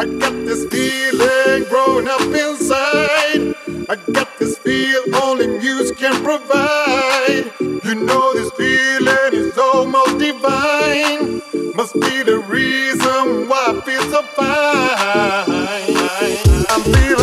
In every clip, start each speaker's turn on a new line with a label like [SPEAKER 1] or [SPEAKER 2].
[SPEAKER 1] I got this feeling growing up inside. I got this feel only music can provide. You know this feeling is almost divine. Must be the reason why I feel so fine. I'm feeling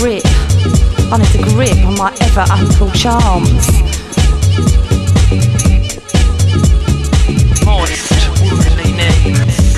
[SPEAKER 2] grip. I need a grip on my ever ample charms. Womanly.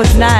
[SPEAKER 2] was nice.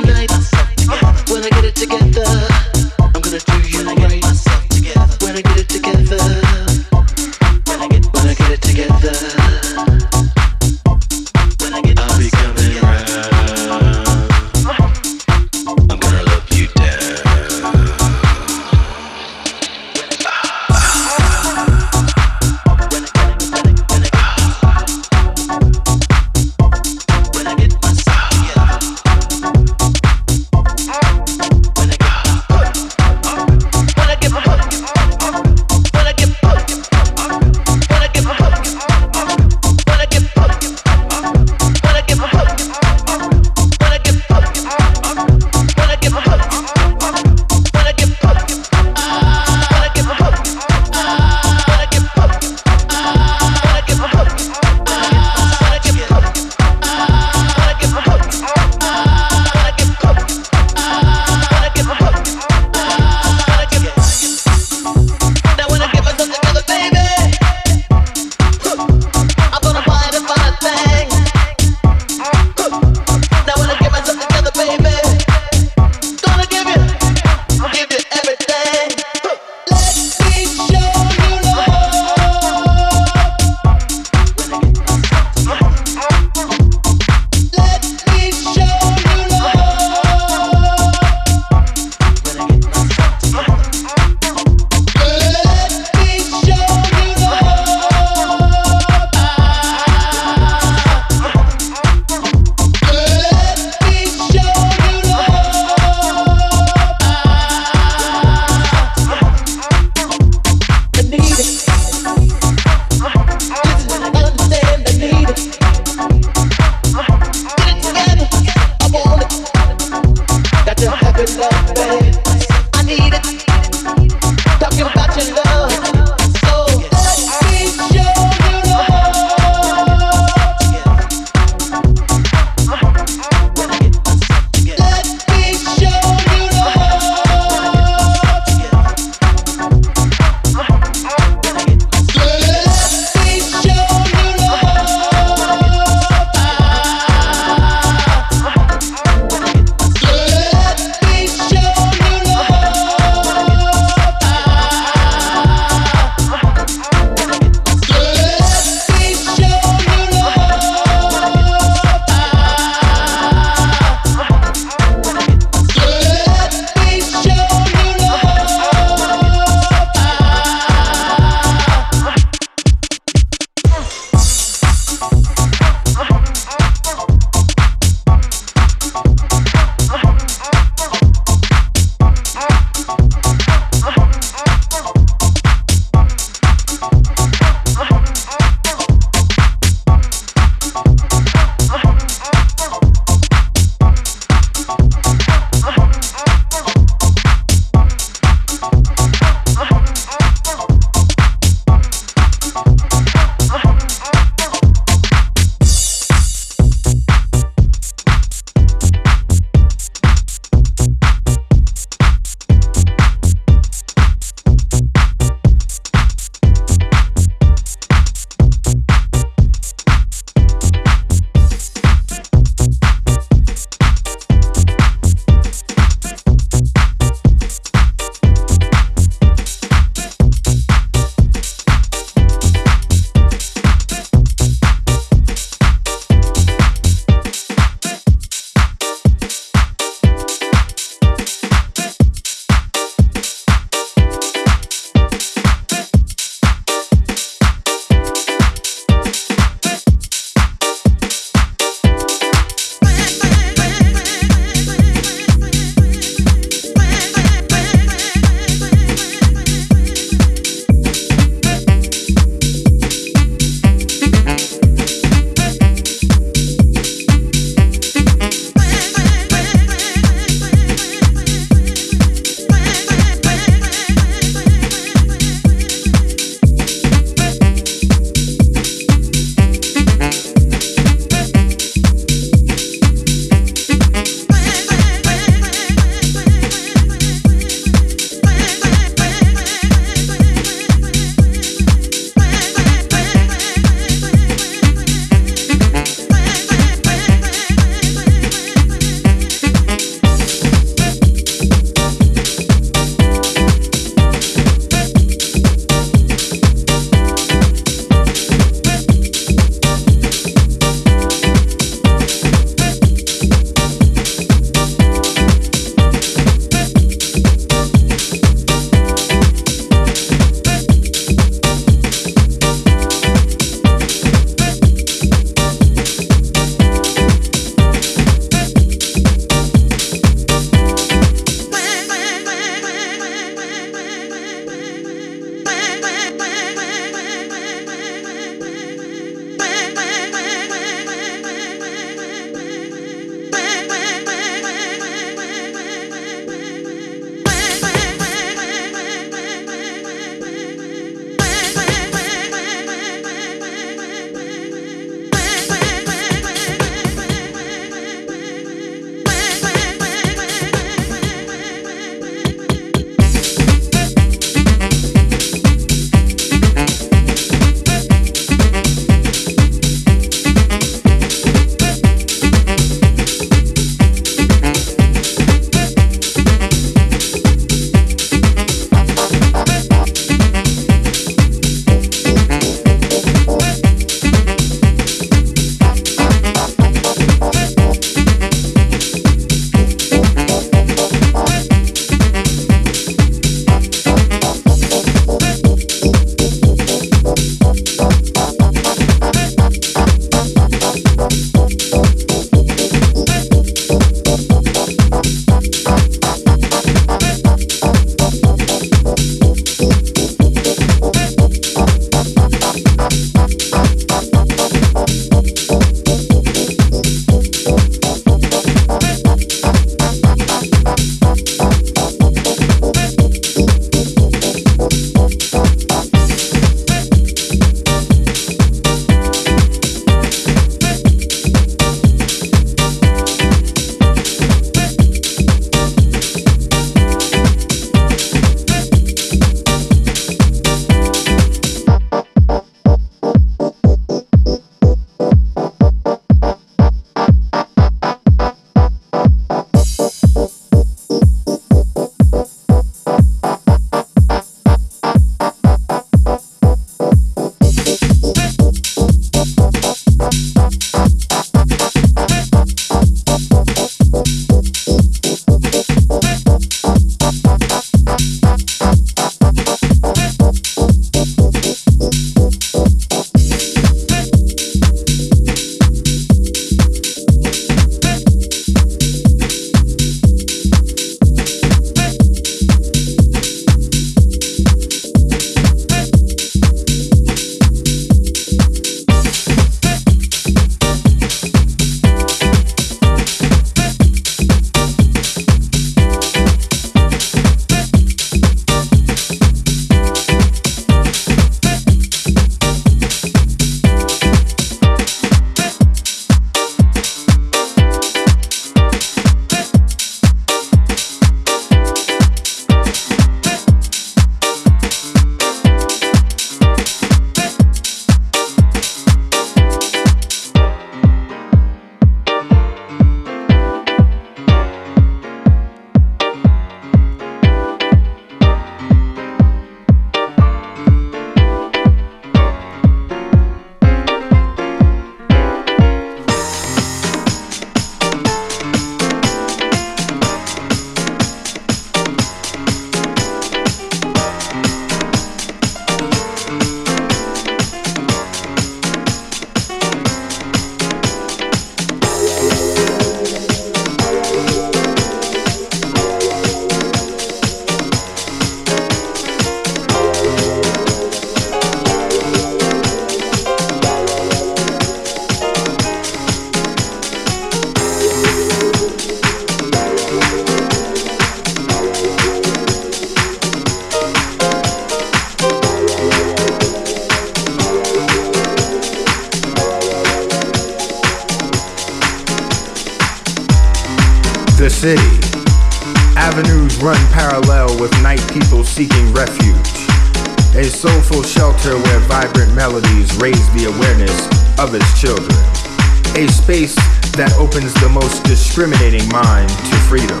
[SPEAKER 3] That opens the most discriminating mind to freedom.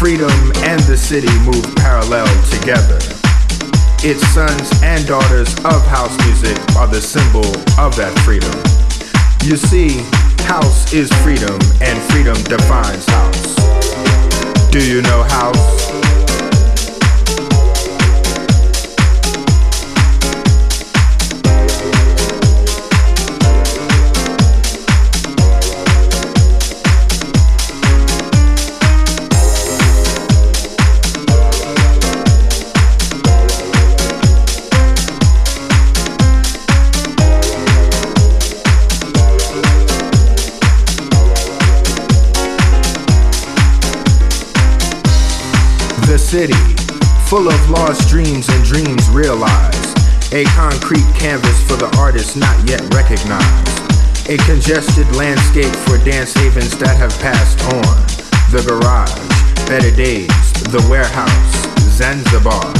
[SPEAKER 3] Freedom and the city move parallel together. Its sons and daughters of house music are the symbol of that freedom. You see, house is freedom and freedom defines house. Do you know house? City, full of lost dreams and dreams realized. A concrete canvas for the artist not yet recognized. A congested landscape for dance havens that have passed on. The garage, better days, the warehouse, Zanzibar.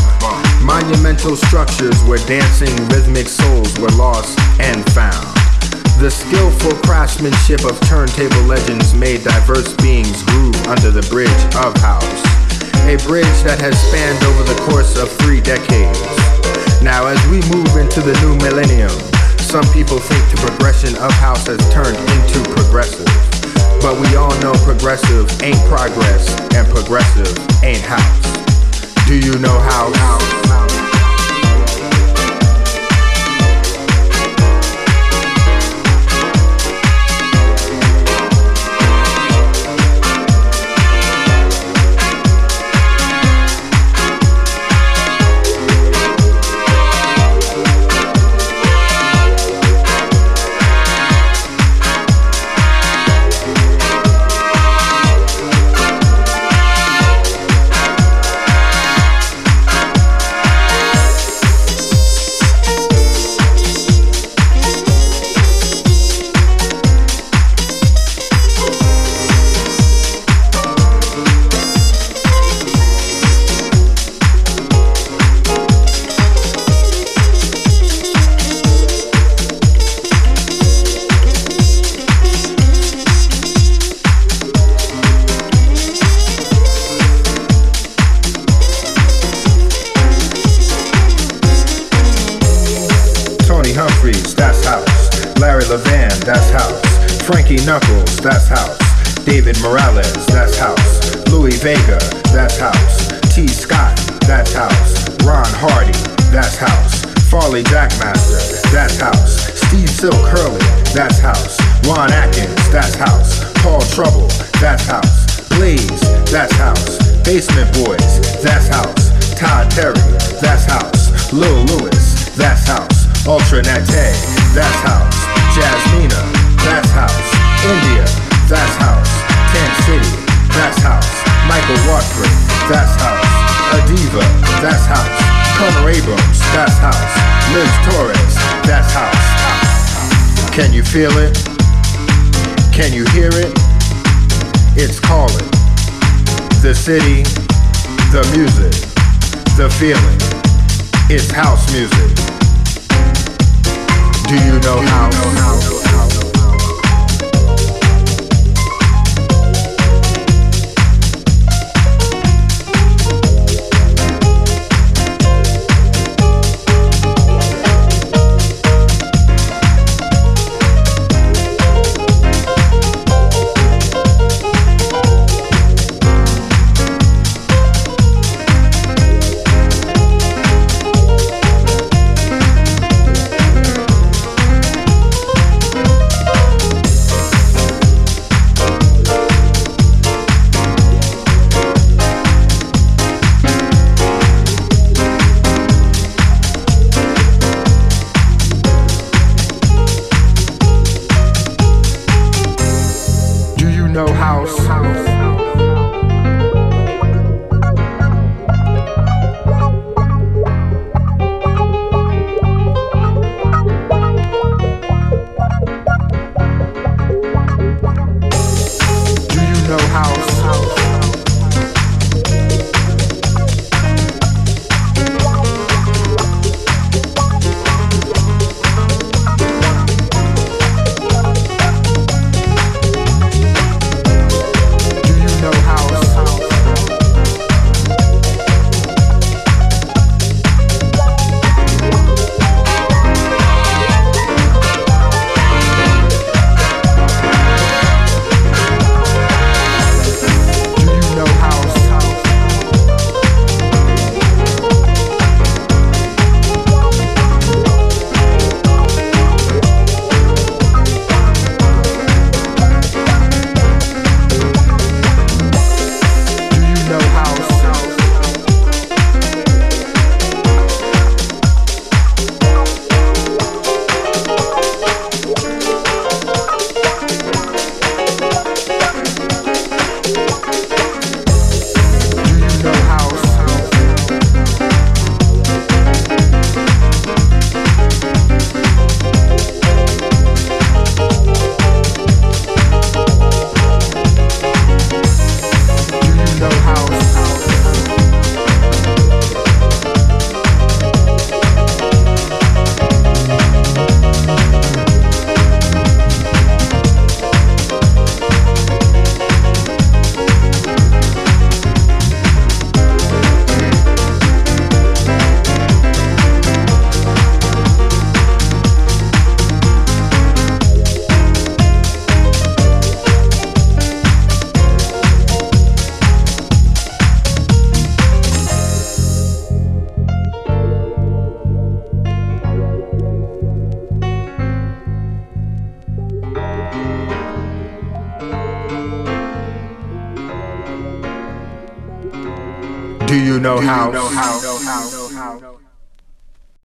[SPEAKER 3] Monumental structures where dancing rhythmic souls were lost and found. The skillful craftsmanship of turntable legends made diverse beings groove under the bridge of house a bridge that has spanned over the course of three decades. Now, as we move into the new millennium, some people think the progression of house has turned into progressive. But we all know progressive ain't progress, and progressive ain't house. Do you know how house? Frankie Knuckles, that's house. David Morales, that's house. Louie Vega, that's house. Tee Scott, that's house. Ron Hardy, that's house. Farley Jackmaster, that's house. Steve Silk Hurley, that's house. Ron Atkins, that's house. Paul Trouble, that's house. Blaze, that's house. Basement Boys, that's house. Todd Terry, that's house. Lil Louis, that's house. Ultra Nate, that's house. Jasmina, that's House, India, That's House, Kansas City, That's House, Michael Watford, That's House, Adeva, That's House, Colonel Abrams, That's House, Liz Torres, That's House. Can you feel it? Can you hear it? It's calling. The city, the music, the feeling. It's house music. Do you know house?